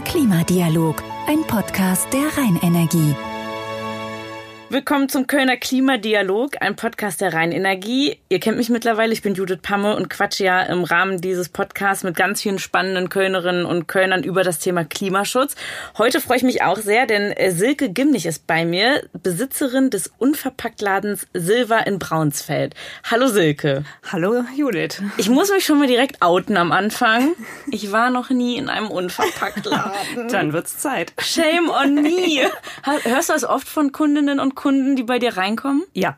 Klimadialog, ein Podcast der Rheinenergie. Willkommen zum Kölner Klimadialog, ein Podcast der Rheinenergie. Ihr kennt mich mittlerweile, ich bin Judith Pamme und quatsche ja im Rahmen dieses Podcasts mit ganz vielen spannenden Kölnerinnen und Kölnern über das Thema Klimaschutz. Heute freue ich mich auch sehr, denn äh, Silke Gimnich ist bei mir, Besitzerin des Unverpacktladens Silver in Braunsfeld. Hallo Silke. Hallo Judith. Ich muss mich schon mal direkt outen am Anfang. Ich war noch nie in einem Unverpacktladen. Dann wird's Zeit. Shame on me. Hörst du das oft von Kundinnen und Kunden, die bei dir reinkommen? Ja.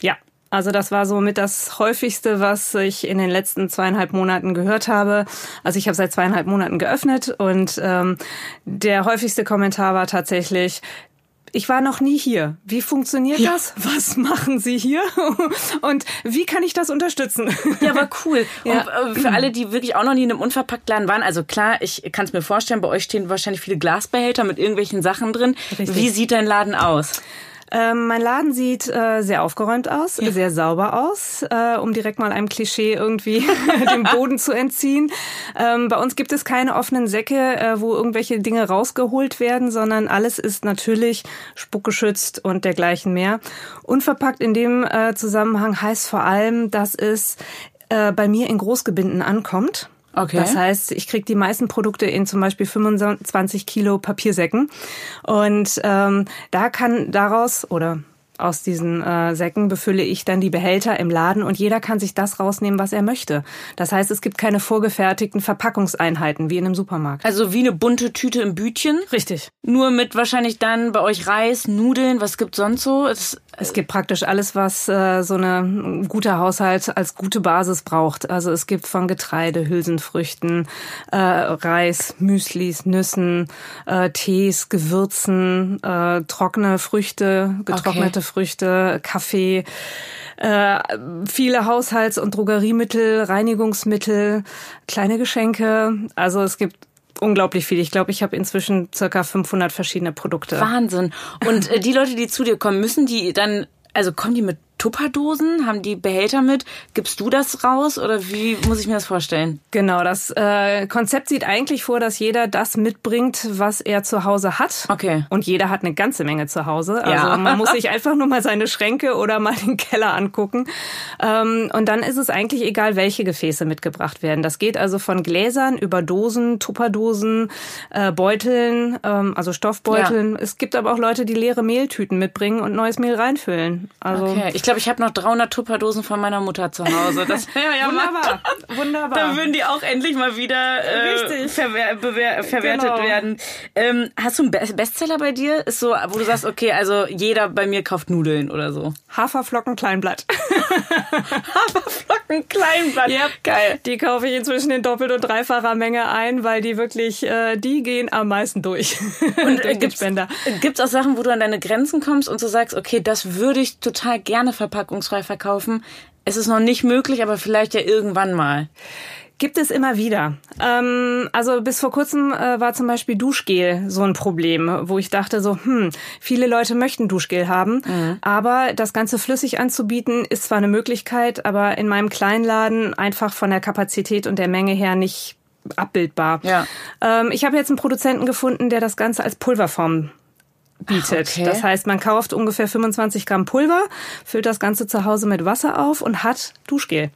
Ja. Also das war so mit das häufigste, was ich in den letzten zweieinhalb Monaten gehört habe. Also ich habe seit zweieinhalb Monaten geöffnet und ähm, der häufigste Kommentar war tatsächlich, ich war noch nie hier. Wie funktioniert ja. das? Was machen Sie hier? Und wie kann ich das unterstützen? Ja, aber cool. Ja. Und äh, für alle, die wirklich auch noch nie in einem Unverpacktladen waren, also klar, ich kann es mir vorstellen, bei euch stehen wahrscheinlich viele Glasbehälter mit irgendwelchen Sachen drin. Richtig. Wie sieht dein Laden aus? Ähm, mein Laden sieht äh, sehr aufgeräumt aus, ja. sehr sauber aus, äh, um direkt mal einem Klischee irgendwie den Boden zu entziehen. Ähm, bei uns gibt es keine offenen Säcke, äh, wo irgendwelche Dinge rausgeholt werden, sondern alles ist natürlich spuckgeschützt und dergleichen mehr. Unverpackt in dem äh, Zusammenhang heißt vor allem, dass es äh, bei mir in Großgebinden ankommt. Okay. Das heißt, ich kriege die meisten Produkte in zum Beispiel 25 Kilo Papiersäcken. Und ähm, da kann daraus oder aus diesen äh, Säcken befülle ich dann die Behälter im Laden und jeder kann sich das rausnehmen, was er möchte. Das heißt, es gibt keine vorgefertigten Verpackungseinheiten wie in einem Supermarkt. Also wie eine bunte Tüte im Bütchen? Richtig. Nur mit wahrscheinlich dann bei euch Reis, Nudeln, was gibt sonst so? Es, es gibt praktisch alles, was äh, so eine gute Haushalt als gute Basis braucht. Also es gibt von Getreide, Hülsenfrüchten, äh, Reis, Müslis, Nüssen, äh, Tees, Gewürzen, äh, trockene Früchte, getrocknete okay. Früchte, Kaffee, äh, viele Haushalts- und Drogeriemittel, Reinigungsmittel, kleine Geschenke. Also es gibt unglaublich viel. Ich glaube, ich habe inzwischen circa 500 verschiedene Produkte. Wahnsinn. Und äh, die Leute, die zu dir kommen, müssen die dann, also kommen die mit Tupperdosen? Haben die Behälter mit? Gibst du das raus oder wie muss ich mir das vorstellen? Genau, das äh, Konzept sieht eigentlich vor, dass jeder das mitbringt, was er zu Hause hat. Okay. Und jeder hat eine ganze Menge zu Hause. Also ja. man muss sich einfach nur mal seine Schränke oder mal den Keller angucken. Ähm, und dann ist es eigentlich egal, welche Gefäße mitgebracht werden. Das geht also von Gläsern über Dosen, Tupperdosen, äh, Beuteln, ähm, also Stoffbeuteln. Ja. Es gibt aber auch Leute, die leere Mehltüten mitbringen und neues Mehl reinfüllen. Also okay. Ich glaube, ich habe noch 300 Tupperdosen von meiner Mutter zu Hause. Das wäre ja wunderbar. Wunderbar. Da würden die auch endlich mal wieder äh, verwer verwertet genau. werden. Ähm, hast du einen Be Bestseller bei dir? Ist so, wo du sagst, okay, also jeder bei mir kauft Nudeln oder so. Haferflocken Kleinblatt. Haferflocken Kleinblatt. Yep. Geil. Die kaufe ich inzwischen in doppelt und dreifacher Menge ein, weil die wirklich, äh, die gehen am meisten durch. Und durch gibt's, gibt's auch Sachen, wo du an deine Grenzen kommst und so sagst, okay, das würde ich total gerne verpackungsfrei verkaufen. Es ist noch nicht möglich, aber vielleicht ja irgendwann mal. Gibt es immer wieder. Ähm, also bis vor kurzem äh, war zum Beispiel Duschgel so ein Problem, wo ich dachte so, hm, viele Leute möchten Duschgel haben, mhm. aber das Ganze flüssig anzubieten ist zwar eine Möglichkeit, aber in meinem Kleinladen einfach von der Kapazität und der Menge her nicht abbildbar. Ja. Ähm, ich habe jetzt einen Produzenten gefunden, der das Ganze als Pulverform bietet. Okay. Das heißt, man kauft ungefähr 25 Gramm Pulver, füllt das Ganze zu Hause mit Wasser auf und hat Duschgel.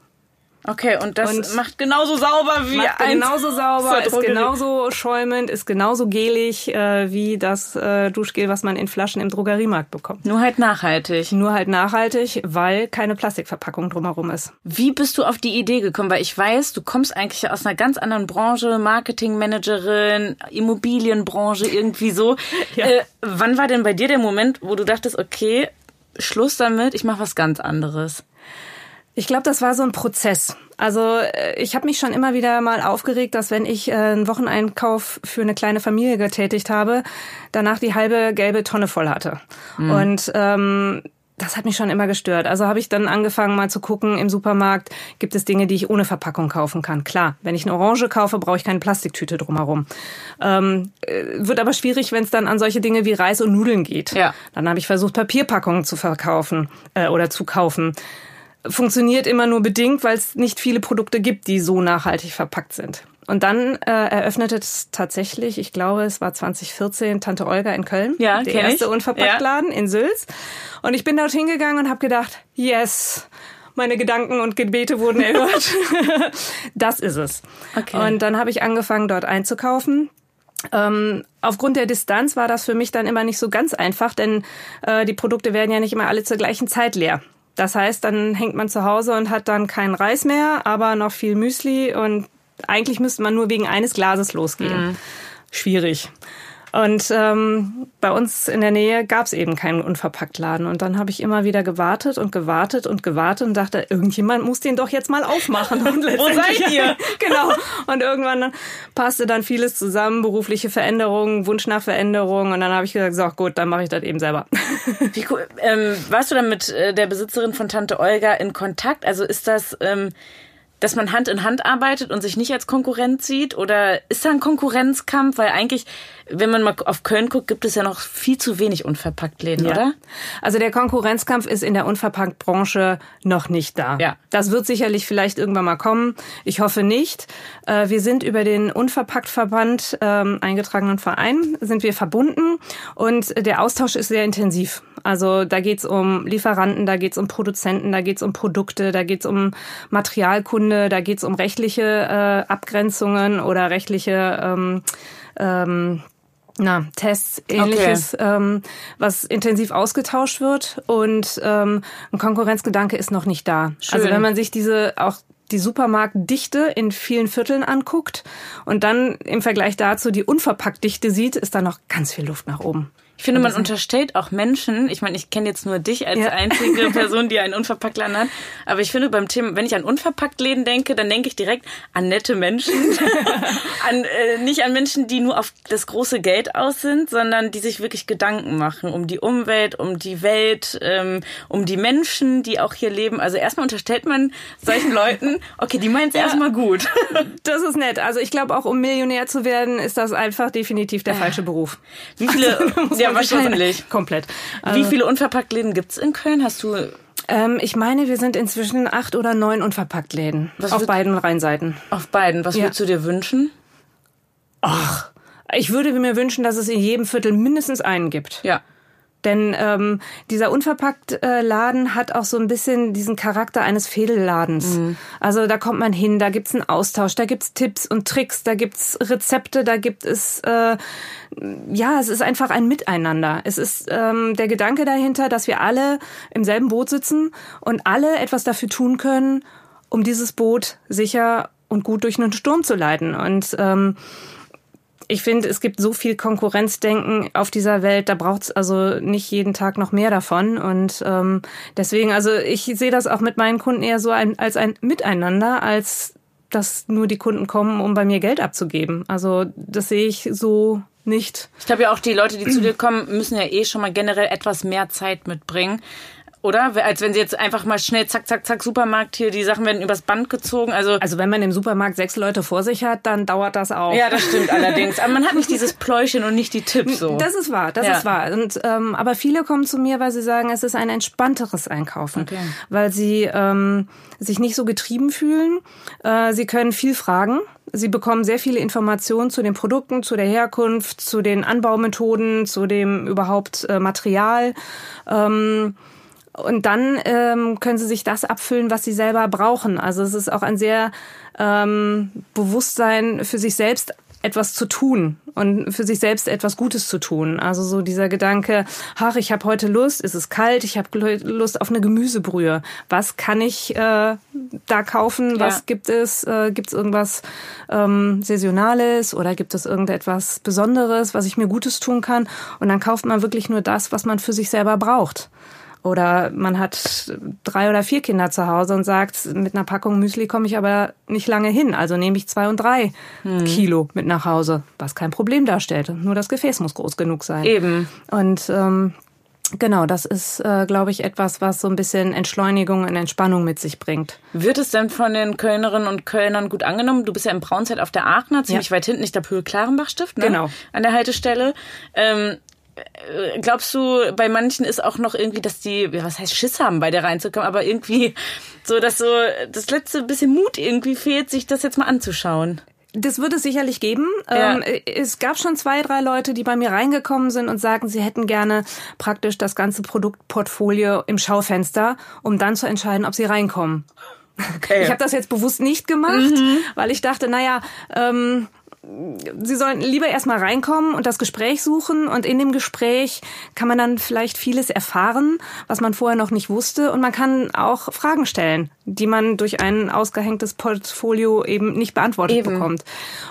Okay, und das und macht genauso sauber wie macht ein genauso sauber, ist genauso schäumend, ist genauso gelig äh, wie das äh, Duschgel, was man in Flaschen im Drogeriemarkt bekommt. Nur halt nachhaltig. Nur halt nachhaltig, weil keine Plastikverpackung drumherum ist. Wie bist du auf die Idee gekommen? Weil ich weiß, du kommst eigentlich aus einer ganz anderen Branche, Marketingmanagerin, Immobilienbranche, irgendwie so. ja. äh, wann war denn bei dir der Moment, wo du dachtest, okay, Schluss damit, ich mache was ganz anderes? Ich glaube, das war so ein Prozess. Also äh, ich habe mich schon immer wieder mal aufgeregt, dass wenn ich äh, einen Wocheneinkauf für eine kleine Familie getätigt habe, danach die halbe gelbe Tonne voll hatte. Mhm. Und ähm, das hat mich schon immer gestört. Also habe ich dann angefangen mal zu gucken im Supermarkt, gibt es Dinge, die ich ohne Verpackung kaufen kann. Klar, wenn ich eine Orange kaufe, brauche ich keine Plastiktüte drumherum. Ähm, äh, wird aber schwierig, wenn es dann an solche Dinge wie Reis und Nudeln geht. Ja. Dann habe ich versucht, Papierpackungen zu verkaufen äh, oder zu kaufen funktioniert immer nur bedingt, weil es nicht viele Produkte gibt, die so nachhaltig verpackt sind. Und dann äh, eröffnete es tatsächlich, ich glaube, es war 2014, Tante Olga in Köln. Ja, der erste ich. Unverpacktladen in Sülz. Und ich bin dort hingegangen und habe gedacht, yes, meine Gedanken und Gebete wurden erhört. das ist es. Okay. Und dann habe ich angefangen, dort einzukaufen. Ähm, aufgrund der Distanz war das für mich dann immer nicht so ganz einfach, denn äh, die Produkte werden ja nicht immer alle zur gleichen Zeit leer. Das heißt, dann hängt man zu Hause und hat dann keinen Reis mehr, aber noch viel Müsli und eigentlich müsste man nur wegen eines Glases losgehen. Schwierig. Und ähm, bei uns in der Nähe gab es eben keinen Unverpacktladen. Und dann habe ich immer wieder gewartet und gewartet und gewartet und dachte, irgendjemand muss den doch jetzt mal aufmachen. Und Wo seid ihr? genau. Und irgendwann passte dann vieles zusammen, berufliche Veränderungen, Wunsch nach Veränderung. Und dann habe ich gesagt, so gut, dann mache ich das eben selber. Wie cool. Ähm, warst du dann mit äh, der Besitzerin von Tante Olga in Kontakt? Also ist das, ähm, dass man Hand in Hand arbeitet und sich nicht als Konkurrent sieht? Oder ist da ein Konkurrenzkampf? Weil eigentlich, wenn man mal auf Köln guckt, gibt es ja noch viel zu wenig Unverpacktläden, oder? Also der Konkurrenzkampf ist in der Unverpacktbranche noch nicht da. Ja. Das wird sicherlich vielleicht irgendwann mal kommen. Ich hoffe nicht. Äh, Wir sind über den Unverpacktverband ähm, eingetragenen Verein sind wir verbunden und der Austausch ist sehr intensiv. Also da geht's um Lieferanten, da geht's um Produzenten, da geht's um Produkte, da geht's um Materialkunde, da geht's um rechtliche äh, Abgrenzungen oder rechtliche ähm, ähm, na, Tests, ähnliches, ähm, was intensiv ausgetauscht wird. Und ähm, ein Konkurrenzgedanke ist noch nicht da. Schön. Also wenn man sich diese auch die Supermarktdichte in vielen Vierteln anguckt und dann im Vergleich dazu die Unverpacktdichte sieht, ist da noch ganz viel Luft nach oben. Ich finde, man unterstellt auch Menschen, ich meine, ich kenne jetzt nur dich als Ja. einzige Person, die einen Unverpacktladen hat, aber ich finde beim Thema, wenn ich an Unverpacktläden denke, dann denke ich direkt an nette Menschen, an, äh, nicht an Menschen, die nur auf das große Geld aus sind, sondern die sich wirklich Gedanken machen um die Umwelt, um die Welt, ähm, um die Menschen, die auch hier leben. Also erstmal unterstellt man solchen Leuten, okay, die meinen es erstmal gut. Das ist nett. Also ich glaube, auch um Millionär zu werden, ist das einfach definitiv der falsche Beruf. Wie viele, Muss ja wahrscheinlich. Komplett. Wie viele Unverpacktläden gibt's in Köln? Hast du Ähm, ich meine, wir sind inzwischen acht oder neun Unverpacktläden. Was auf beiden Rheinseiten. auf beiden? Was Ja. würdest du dir wünschen? Ach, ich würde mir wünschen, dass es in jedem Viertel mindestens einen gibt. Ja. Denn ähm, dieser Unverpackt-Laden hat auch so ein bisschen diesen Charakter eines Fädelladens. Also da kommt man hin, da gibt's einen Austausch, da gibt's Tipps und Tricks, da gibt's Rezepte, da gibt es äh, ja, es ist einfach ein Miteinander. Es ist ähm, der Gedanke dahinter, dass wir alle im selben Boot sitzen und alle etwas dafür tun können, um dieses Boot sicher und gut durch einen Sturm zu leiten. Und ähm, ich finde, es gibt so viel Konkurrenzdenken auf dieser Welt, da braucht es also nicht jeden Tag noch mehr davon. Und ähm, deswegen, also ich sehe das auch mit meinen Kunden eher so ein, als ein Miteinander, als dass nur die Kunden kommen, um bei mir Geld abzugeben. Also das sehe ich so nicht. Ich glaube ja auch, die Leute, die zu dir kommen, müssen ja eh schon mal generell etwas mehr Zeit mitbringen. Oder? Als wenn sie jetzt einfach mal schnell zack, zack, zack, Supermarkt hier, die Sachen werden übers Band gezogen. Also, Also wenn man im Supermarkt sechs Leute vor sich hat, dann dauert das auch. ja, das stimmt allerdings. Aber man hat nicht dieses Pläuschen und nicht die Tipps so. Das ist wahr, das Ja. ist wahr. Und, ähm, aber viele kommen zu mir, weil sie sagen, es ist ein entspannteres Einkaufen, Okay. weil sie ähm, sich nicht so getrieben fühlen. Äh, sie können viel fragen. Sie bekommen sehr viele Informationen zu den Produkten, zu der Herkunft, zu den Anbaumethoden, zu dem überhaupt äh, Material. Ähm, und dann ähm, können sie sich das abfüllen, was sie selber brauchen. Also es ist auch ein sehr ähm, Bewusstsein für sich selbst etwas zu tun und für sich selbst etwas Gutes zu tun. Also so dieser Gedanke, ach, ich habe heute Lust, es ist kalt, ich habe Lust auf eine Gemüsebrühe. Was kann ich äh, da kaufen? Was Ja. gibt es? Äh, gibt es irgendwas ähm, Saisonales oder gibt es irgendetwas Besonderes, was ich mir Gutes tun kann? Und dann kauft man wirklich nur das, was man für sich selber braucht. Oder man hat drei oder vier Kinder zu Hause und sagt, mit einer Packung Müsli komme ich aber nicht lange hin. Also nehme ich zwei und drei Kilo mit nach Hause, was kein Problem darstellt. Nur das Gefäß muss groß genug sein. Eben. Und ähm, genau, das ist, äh, glaube ich, etwas, was so ein bisschen Entschleunigung und Entspannung mit sich bringt. Wird es denn von den Kölnerinnen und Kölnern gut angenommen? Du bist ja in Braunzeit auf der Aachener, ziemlich Ja. weit hinten, nicht der Höhe-Klarenbach-Stift, ne? Genau. An der Haltestelle. Ähm, äh, glaubst du, bei manchen ist auch noch irgendwie, dass die, was heißt Schiss haben, bei der reinzukommen, aber irgendwie so, dass so das letzte bisschen Mut irgendwie fehlt, sich das jetzt mal anzuschauen. Das würde es sicherlich geben. Ja. Ähm, es gab schon zwei, drei Leute, die bei mir reingekommen sind und sagen, sie hätten gerne praktisch das ganze Produktportfolio im Schaufenster, um dann zu entscheiden, ob sie reinkommen. Okay. Ich habe das jetzt bewusst nicht gemacht, weil ich dachte, naja, ähm, Sie sollen lieber erstmal reinkommen und das Gespräch suchen und in dem Gespräch kann man dann vielleicht vieles erfahren, was man vorher noch nicht wusste und man kann auch Fragen stellen, die man durch ein ausgehängtes Portfolio eben nicht beantwortet Eben. bekommt.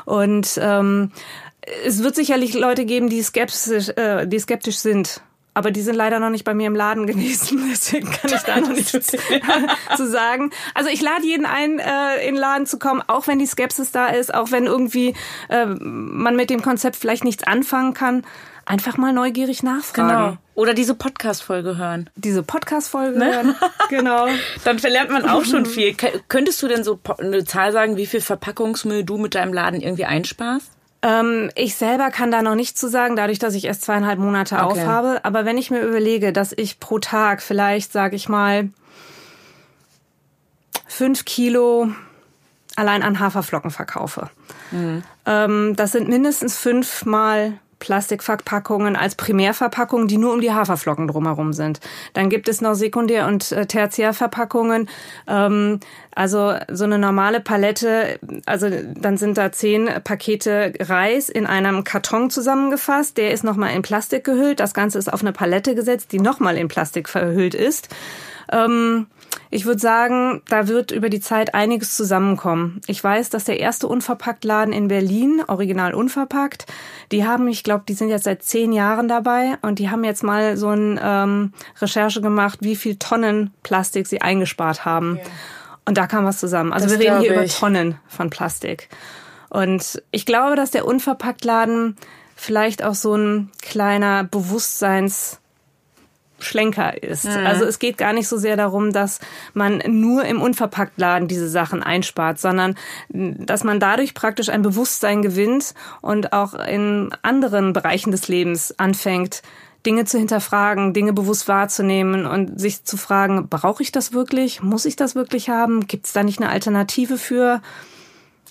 Und ähm, es wird sicherlich Leute geben, die skeptisch, äh, die skeptisch sind. Aber die sind leider noch nicht bei mir im Laden gewesen, deswegen kann ich da noch nichts zu sagen. Also ich lade jeden ein, äh, in den Laden zu kommen, auch wenn die Skepsis da ist, auch wenn irgendwie äh, man mit dem Konzept vielleicht nichts anfangen kann. Einfach mal neugierig nachfragen. Genau. Oder diese Podcast-Folge hören. Diese Podcast-Folge hören. genau. Dann verlernt man auch schon viel. Könntest du denn so eine Zahl sagen, wie viel Verpackungsmüll du mit deinem Laden irgendwie einsparst? Ähm, ich selber kann da noch nichts zu sagen, dadurch, dass ich erst zweieinhalb Monate Okay. aufhabe. Aber wenn ich mir überlege, dass ich pro Tag vielleicht, sage ich mal, fünf Kilo allein an Haferflocken verkaufe. Ähm, das sind mindestens fünfmal Plastikverpackungen als Primärverpackungen, die nur um die Haferflocken drumherum sind. Dann gibt es noch Sekundär- und äh, Tertiärverpackungen. Ähm, also so eine normale Palette, also dann sind da zehn Pakete Reis in einem Karton zusammengefasst. Der ist nochmal in Plastik gehüllt. Das Ganze ist auf eine Palette gesetzt, die nochmal in Plastik verhüllt ist. Ähm, ich würde sagen, da wird über die Zeit einiges zusammenkommen. Ich weiß, dass der erste Unverpacktladen in Berlin, original unverpackt, die haben, ich glaube, die sind jetzt seit zehn Jahren dabei und die haben jetzt mal so eine ähm, Recherche gemacht, wie viel Tonnen Plastik sie eingespart haben. Und da kam was zusammen. Also Das wir reden hier glaub über ich. Tonnen von Plastik. Und ich glaube, dass der Unverpacktladen vielleicht auch so ein kleiner Bewusstseins Schlenker ist. Also es geht gar nicht so sehr darum, dass man nur im Unverpacktladen diese Sachen einspart, sondern dass man dadurch praktisch ein Bewusstsein gewinnt und auch in anderen Bereichen des Lebens anfängt, Dinge zu hinterfragen, Dinge bewusst wahrzunehmen und sich zu fragen, brauche ich das wirklich? Muss ich das wirklich haben? Gibt es da nicht eine Alternative für?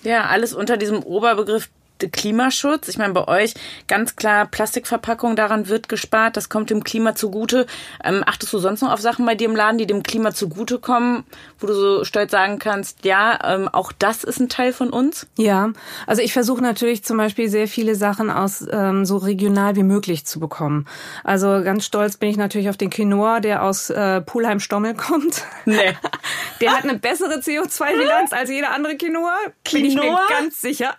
Ja, alles unter diesem Oberbegriff Klimaschutz. Ich meine, bei euch ganz klar Plastikverpackung, daran wird gespart, das kommt dem Klima zugute. Ähm, achtest du sonst noch auf Sachen bei dir im Laden, die dem Klima zugutekommen, wo du so stolz sagen kannst, ja, ähm, auch das ist ein Teil von uns? Ja, also ich versuche natürlich zum Beispiel sehr viele Sachen aus ähm, so regional wie möglich zu bekommen. Also ganz stolz bin ich natürlich auf den Quinoa, der aus äh, Pulheim-Stommel kommt. Nee. Der hat eine bessere CO2-Bilanz als jeder andere Quinoa. Bin ich mir Quinoa? ganz sicher.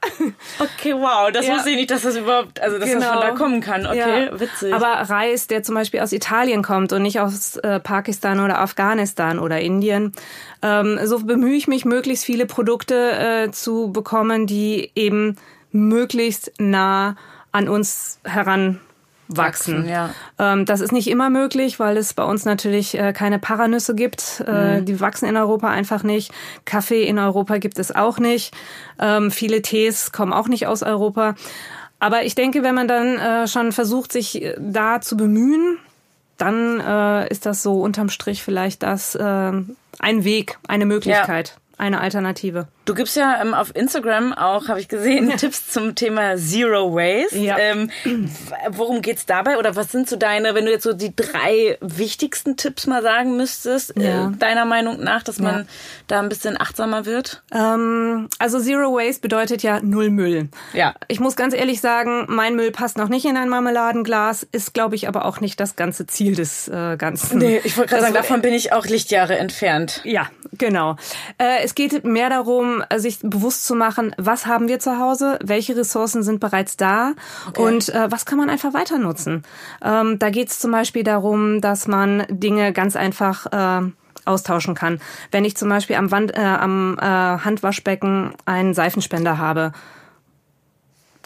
Okay, wow, das Ja. wusste ich nicht, dass das überhaupt, also dass das von da kommen kann. Okay, Ja. witzig. Aber Reis, der zum Beispiel aus Italien kommt und nicht aus äh, Pakistan oder Afghanistan oder Indien, ähm, so bemühe ich mich, möglichst viele Produkte äh, zu bekommen, die eben möglichst nah an uns heranwachsen. Wachsen, ja. Ähm, das ist nicht immer möglich, weil es bei uns natürlich äh, keine Paranüsse gibt. Äh, Die wachsen in Europa einfach nicht. Kaffee in Europa gibt es auch nicht. Ähm, viele Tees kommen auch nicht aus Europa. Aber ich denke, wenn man dann äh, schon versucht, sich äh, da zu bemühen, dann äh, ist das so unterm Strich vielleicht das äh, ein Weg, eine Möglichkeit, eine Alternative. Du gibst ja ähm, auf Instagram auch, habe ich gesehen, Tipps zum Thema Zero Waste. Ja. Ähm, worum geht's dabei? Oder was sind so deine, wenn du jetzt so die drei wichtigsten Tipps mal sagen müsstest, Ja. äh, deiner Meinung nach, dass man Ja. da ein bisschen achtsamer wird? Ähm, also Zero Waste bedeutet ja Null Müll. Ja. Ich muss ganz ehrlich sagen, mein Müll passt noch nicht in ein Marmeladenglas, ist, glaube ich, aber auch nicht das ganze Ziel des äh, Ganzen. ich wollte gerade sagen, davon bin ich auch Lichtjahre entfernt. Ja, genau. Äh, es geht mehr darum, äh, sich bewusst zu machen, was haben wir zu Hause, welche Ressourcen sind bereits da und äh, was kann man einfach weiter nutzen. Ähm, da geht es zum Beispiel darum, dass man Dinge ganz einfach äh, austauschen kann. Wenn ich zum Beispiel am, Wand, äh, am äh, Handwaschbecken einen Seifenspender habe,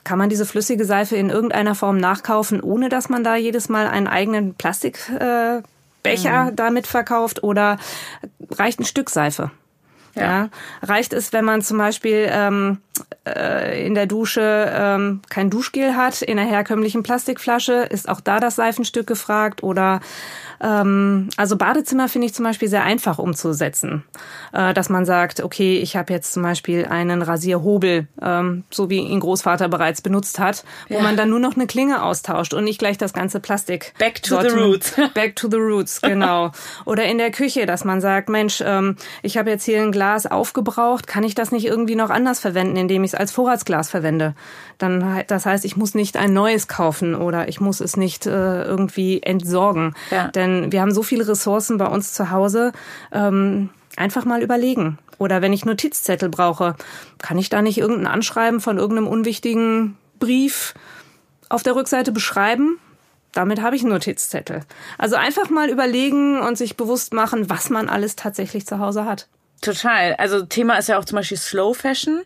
kann man diese flüssige Seife in irgendeiner Form nachkaufen, ohne dass man da jedes Mal einen eigenen Plastikbecher äh, Becher damit verkauft oder reicht ein Stück Seife? Ja. Reicht es, wenn man zum Beispiel ähm, äh, in der Dusche ähm, kein Duschgel hat, in einer herkömmlichen Plastikflasche, ist auch da das Seifenstück gefragt oder ähm, also Badezimmer finde ich zum Beispiel sehr einfach umzusetzen, äh, dass man sagt, okay, ich habe jetzt zum Beispiel einen Rasierhobel, ähm, so wie ihn Großvater bereits benutzt hat, wo Ja. man dann nur noch eine Klinge austauscht und nicht gleich das ganze Plastik. Back to the Sortiment- roots. Back to the roots, genau. Oder in der Küche, dass man sagt, Mensch, ähm, ich habe jetzt hier ein Glas aufgebraucht, kann ich das nicht irgendwie noch anders verwenden, indem ich es als Vorratsglas verwende? Dann, das heißt, ich muss nicht ein neues kaufen oder ich muss es nicht äh, irgendwie entsorgen. Ja. Denn wir haben so viele Ressourcen bei uns zu Hause. Ähm, einfach mal überlegen. Oder wenn ich Notizzettel brauche, kann ich da nicht irgendein Anschreiben von irgendeinem unwichtigen Brief auf der Rückseite beschreiben? Damit habe ich einen Notizzettel. Also einfach mal überlegen und sich bewusst machen, was man alles tatsächlich zu Hause hat. Total. Also Thema ist ja auch zum Beispiel Slow Fashion.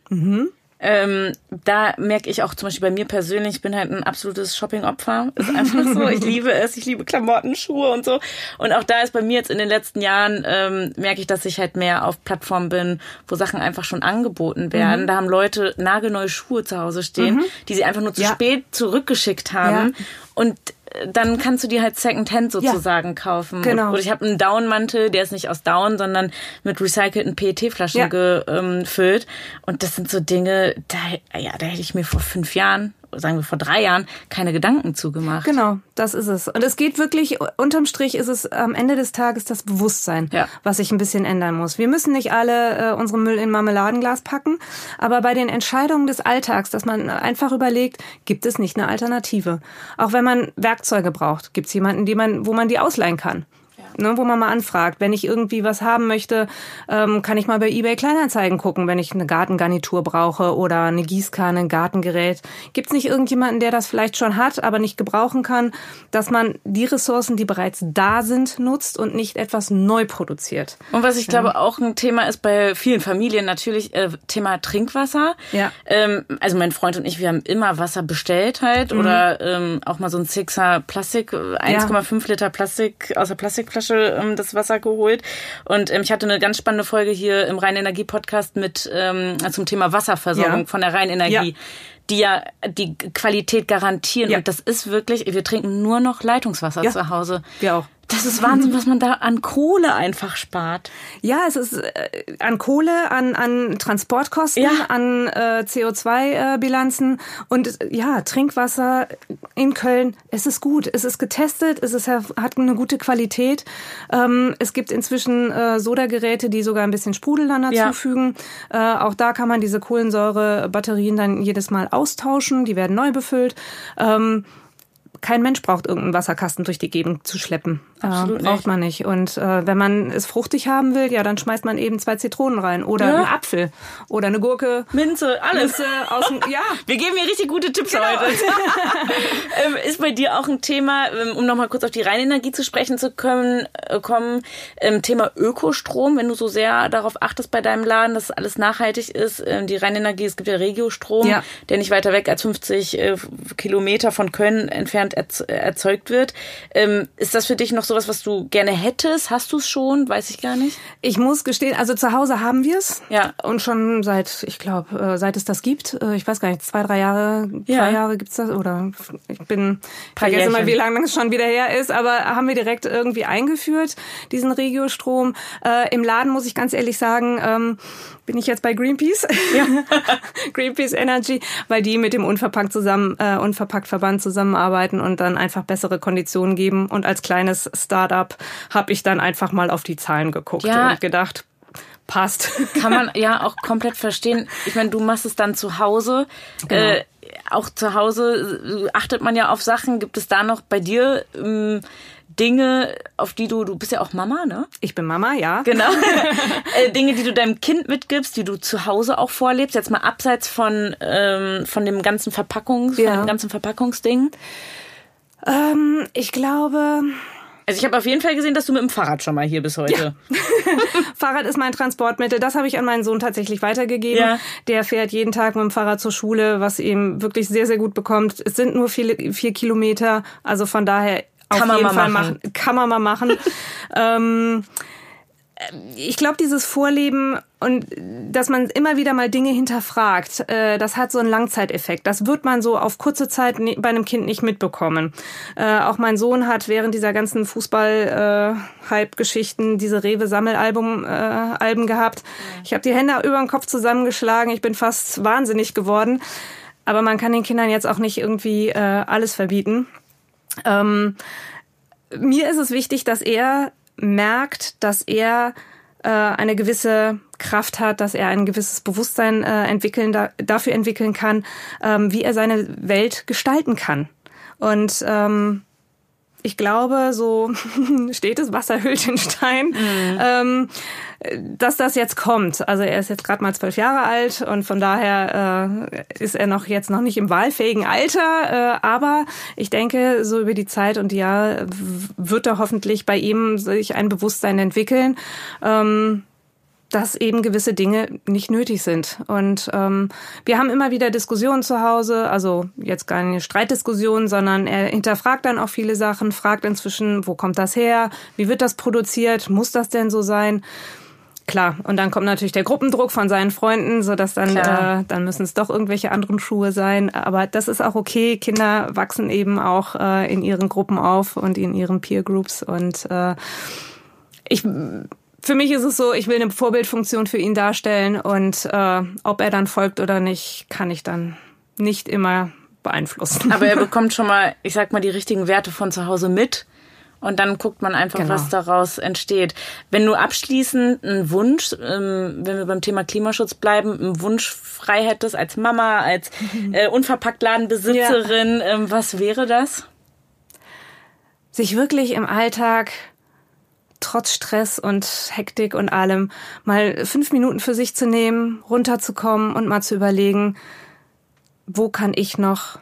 Ähm, da merke ich auch zum Beispiel bei mir persönlich, ich bin halt ein absolutes Shopping-Opfer. Ist einfach so. Ich liebe es. Ich liebe Klamotten, Schuhe und so. Und auch da ist bei mir jetzt in den letzten Jahren, ähm, merke ich, dass ich halt mehr auf Plattformen bin, wo Sachen einfach schon angeboten werden. Da haben Leute nagelneue Schuhe zu Hause stehen, die sie einfach nur zu Ja. spät zurückgeschickt haben. Ja. Und dann kannst du die halt Secondhand sozusagen kaufen. Genau. Oder ich habe einen Down-Mantel, der ist nicht aus Down, sondern mit recycelten PET-Flaschen Ja. gefüllt. Und das sind so Dinge, da, ja, da hätte ich mir vor fünf Jahren, sagen wir vor drei Jahren, keine Gedanken zugemacht. Genau, das ist es. Und es geht wirklich, unterm Strich ist es am Ende des Tages das Bewusstsein, Ja. was sich ein bisschen ändern muss. Wir müssen nicht alle äh, unseren Müll in Marmeladenglas packen, aber bei den Entscheidungen des Alltags, dass man einfach überlegt, gibt es nicht eine Alternative? Auch wenn man Werkzeuge braucht, gibt es jemanden, die man, wo man die ausleihen kann. Ne, wo man mal anfragt, wenn ich irgendwie was haben möchte, ähm, kann ich mal bei eBay Kleinanzeigen gucken, wenn ich eine Gartengarnitur brauche oder eine Gießkanne, ein Gartengerät. Gibt es nicht irgendjemanden, der das vielleicht schon hat, aber nicht gebrauchen kann, dass man die Ressourcen, die bereits da sind, nutzt und nicht etwas neu produziert? Und was ich glaube auch ein Thema ist bei vielen Familien natürlich äh, Thema Trinkwasser. Ja. Ähm, also mein Freund und ich, wir haben immer Wasser bestellt halt oder ähm, auch mal so ein Sixer Plastik, äh, 1,5 Liter Plastik aus der Plastikflasche ähm, das Wasser geholt. Und ähm, ich hatte eine ganz spannende Folge hier im Rheinenergie-Podcast mit ähm, zum Thema Wasserversorgung Ja. von der Rheinenergie. Ja. Die ja die Qualität garantieren. Ja. Und das ist wirklich, wir trinken nur noch Leitungswasser Ja. zu Hause. Wir auch. Das ist Wahnsinn, was man da an Kohle einfach spart. Ja, es ist äh, an Kohle, an, an Transportkosten, Ja. an äh, CO2-Bilanzen und äh, ja, Trinkwasser in Köln. Es ist gut, es ist getestet, es ist, hat eine gute Qualität. Ähm, es gibt inzwischen äh, Sodageräte, die sogar ein bisschen Sprudel dann Ja. dazufügen. Äh, auch da kann man diese Kohlensäurebatterien dann jedes Mal austauschen, die werden neu befüllt. Ähm, kein Mensch braucht irgendeinen Wasserkasten durch die Gegend zu schleppen. Absolut äh, braucht nicht. man nicht. Und äh, wenn man es fruchtig haben will, ja, dann schmeißt man eben zwei Zitronen rein oder Ja. einen Apfel oder eine Gurke. Minze, alles. Minze aus dem, ja, Wir geben hier richtig gute Tipps Genau. heute. ähm, ist bei dir auch ein Thema, ähm, um nochmal kurz auf die Rheinenergie zu sprechen zu können, äh, kommen, ähm, Thema Ökostrom, wenn du so sehr darauf achtest bei deinem Laden, dass alles nachhaltig ist. Ähm, die Rheinenergie, es gibt ja Regiostrom, Ja. der nicht weiter weg als 50 äh, Kilometer von Köln entfernt erzeugt wird. Ähm, ist das für dich noch sowas, was du gerne hättest? Hast du es schon? Weiß ich gar nicht. Ich muss gestehen, also zu Hause haben wir es. Ja. Und schon seit, ich glaube, äh, seit es das gibt, äh, ich weiß gar nicht, zwei, drei Jahre, Ja. drei Jahre gibt's das oder ich bin, Paar vergesse mal, wie lange es schon wieder her ist, aber haben wir direkt irgendwie eingeführt, diesen Regiostrom. Äh, Im Laden muss ich ganz ehrlich sagen, ähm, bin ich jetzt bei Greenpeace, Greenpeace Energy, weil die mit dem Unverpackt zusammen, äh, Unverpackt-Verband zusammenarbeiten und dann einfach bessere Konditionen geben. Und als kleines Startup habe ich dann einfach mal auf die Zahlen geguckt Ja. und gedacht, passt. Kann man ja auch komplett verstehen. Ich meine, du machst es dann zu Hause. Genau. Äh, auch zu Hause äh, achtet man ja auf Sachen. Gibt es da noch bei dir ähm, Dinge, auf die du, du bist ja auch Mama, ne? Ich bin Mama, ja. Genau. äh, Dinge, die du deinem Kind mitgibst, die du zu Hause auch vorlebst, jetzt mal abseits von, ähm, von dem ganzen Verpackungs, Ja. von dem ganzen Verpackungsding. Ähm, ich glaube, Also ich habe auf jeden Fall gesehen, dass du mit dem Fahrrad schon mal hier bis heute. Fahrrad ist mein Transportmittel. Das habe ich an meinen Sohn tatsächlich weitergegeben. Ja. Der fährt jeden Tag mit dem Fahrrad zur Schule, was ihm wirklich sehr, sehr gut bekommt. Es sind nur viele, vier Kilometer. Also von daher Kann man jeden mal Fall machen. machen. Kann man mal machen. ähm, ich glaube, dieses Vorleben und dass man immer wieder mal Dinge hinterfragt, äh, das hat so einen Langzeiteffekt. Das wird man so auf kurze Zeit bei einem Kind nicht mitbekommen. Äh, auch mein Sohn hat während dieser ganzen Fußball-Hype-Geschichten diese Rewe-Sammelalbum äh, Alben gehabt. Ich habe die Hände über den Kopf zusammengeschlagen. Ich bin fast wahnsinnig geworden. Aber man kann den Kindern jetzt auch nicht irgendwie äh, alles verbieten. Ähm, mir ist es wichtig, dass er merkt, dass er äh, eine gewisse Kraft hat, dass er ein gewisses Bewusstsein äh, entwickeln, da, dafür entwickeln kann, ähm, wie er seine Welt gestalten kann. Und ähm, ich glaube, so steht es, Wasser hüllt den Stein, mhm. ähm, dass das jetzt kommt. Also er ist jetzt gerade mal zwölf Jahre alt und von daher äh, ist er noch jetzt noch nicht im wahlfähigen Alter. Äh, aber ich denke, so über die Zeit und die Jahre wird er hoffentlich bei ihm sich ein Bewusstsein entwickeln. Ähm, dass eben gewisse Dinge nicht nötig sind. Und ähm, wir haben immer wieder Diskussionen zu Hause, also jetzt gar keine Streitdiskussionen, sondern er hinterfragt dann auch viele Sachen, fragt inzwischen, wo kommt das her, wie wird das produziert, muss das denn so sein? Klar, und dann kommt natürlich der Gruppendruck von seinen Freunden, so dass dann äh, dann müssen es doch irgendwelche anderen Schuhe sein. Aber das ist auch okay. Kinder wachsen eben auch äh, in ihren Gruppen auf und in ihren Peer Groups und äh, ich für mich ist es so, ich will eine Vorbildfunktion für ihn darstellen und äh, ob er dann folgt oder nicht, kann ich dann nicht immer beeinflussen. Aber er bekommt schon mal, ich sag mal, die richtigen Werte von zu Hause mit. Und dann guckt man einfach, genau. was daraus entsteht. Wenn du abschließend einen Wunsch, ähm, wenn wir beim Thema Klimaschutz bleiben, einen Wunsch frei hättest als Mama, als äh, unverpackt Ladenbesitzerin, ja. ähm, was wäre das? Sich wirklich im Alltag trotz Stress und Hektik und allem mal fünf Minuten für sich zu nehmen, runterzukommen und mal zu überlegen, wo kann ich noch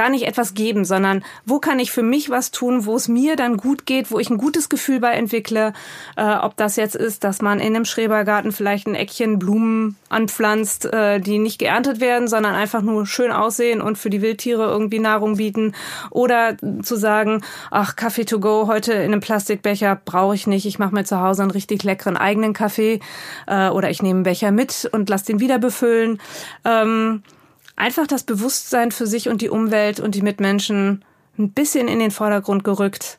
gar nicht etwas geben, sondern wo kann ich für mich was tun, wo es mir dann gut geht, wo ich ein gutes Gefühl bei entwickle. Äh, ob das jetzt ist, dass man in einem Schrebergarten vielleicht ein Eckchen Blumen anpflanzt, äh, die nicht geerntet werden, sondern einfach nur schön aussehen und für die Wildtiere irgendwie Nahrung bieten. Oder zu sagen, ach, Kaffee to go, heute in einem Plastikbecher brauche ich nicht. Ich mache mir zu Hause einen richtig leckeren eigenen Kaffee. Äh, oder ich nehme einen Becher mit und lass den wieder befüllen. Ähm, einfach das Bewusstsein für sich und die Umwelt und die Mitmenschen ein bisschen in den Vordergrund gerückt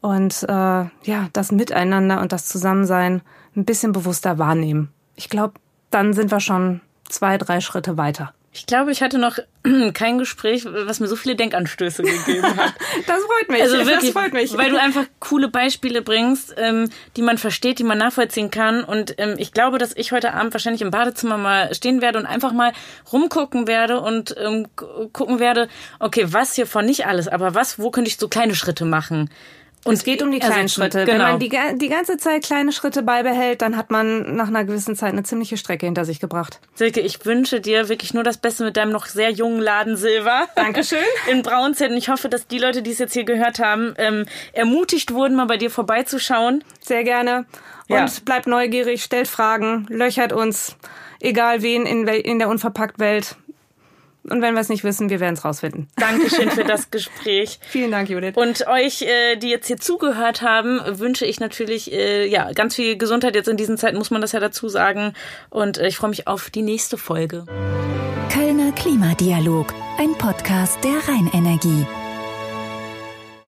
und äh, ja, das Miteinander und das Zusammensein ein bisschen bewusster wahrnehmen. Ich glaube, dann sind wir schon zwei, drei Schritte weiter. Ich glaube, ich hatte noch kein Gespräch, was mir so viele Denkanstöße gegeben hat. das freut mich. Also wirklich, das freut mich. Weil du einfach coole Beispiele bringst, ähm, die man versteht, die man nachvollziehen kann. Und ähm, ich glaube, dass ich heute Abend wahrscheinlich im Badezimmer mal stehen werde und einfach mal rumgucken werde und ähm, gucken werde, okay, was hier von nicht alles, aber was, wo könnte ich so kleine Schritte machen? Und es geht um die kleinen Schritte. Genau. Wenn man die, die ganze Zeit kleine Schritte beibehält, dann hat man nach einer gewissen Zeit eine ziemliche Strecke hinter sich gebracht. Silke, ich wünsche dir wirklich nur das Beste mit deinem noch sehr jungen Laden Silber. Dankeschön. In Braunzett. Ich hoffe, dass die Leute, die es jetzt hier gehört haben, ähm, ermutigt wurden, mal bei dir vorbeizuschauen. Sehr gerne. Und ja. bleibt neugierig, stellt Fragen, löchert uns, egal wen in, in der Unverpackt-Welt. Und wenn wir es nicht wissen, wir werden es rausfinden. Dankeschön für das Gespräch. Vielen Dank, Judith. Und euch, äh, die jetzt hier zugehört haben, wünsche ich natürlich äh, ja ganz viel Gesundheit. Jetzt in diesen Zeiten muss man das ja dazu sagen. Und äh, ich freue mich auf die nächste Folge. Kölner Klimadialog, ein Podcast der Rheinenergie.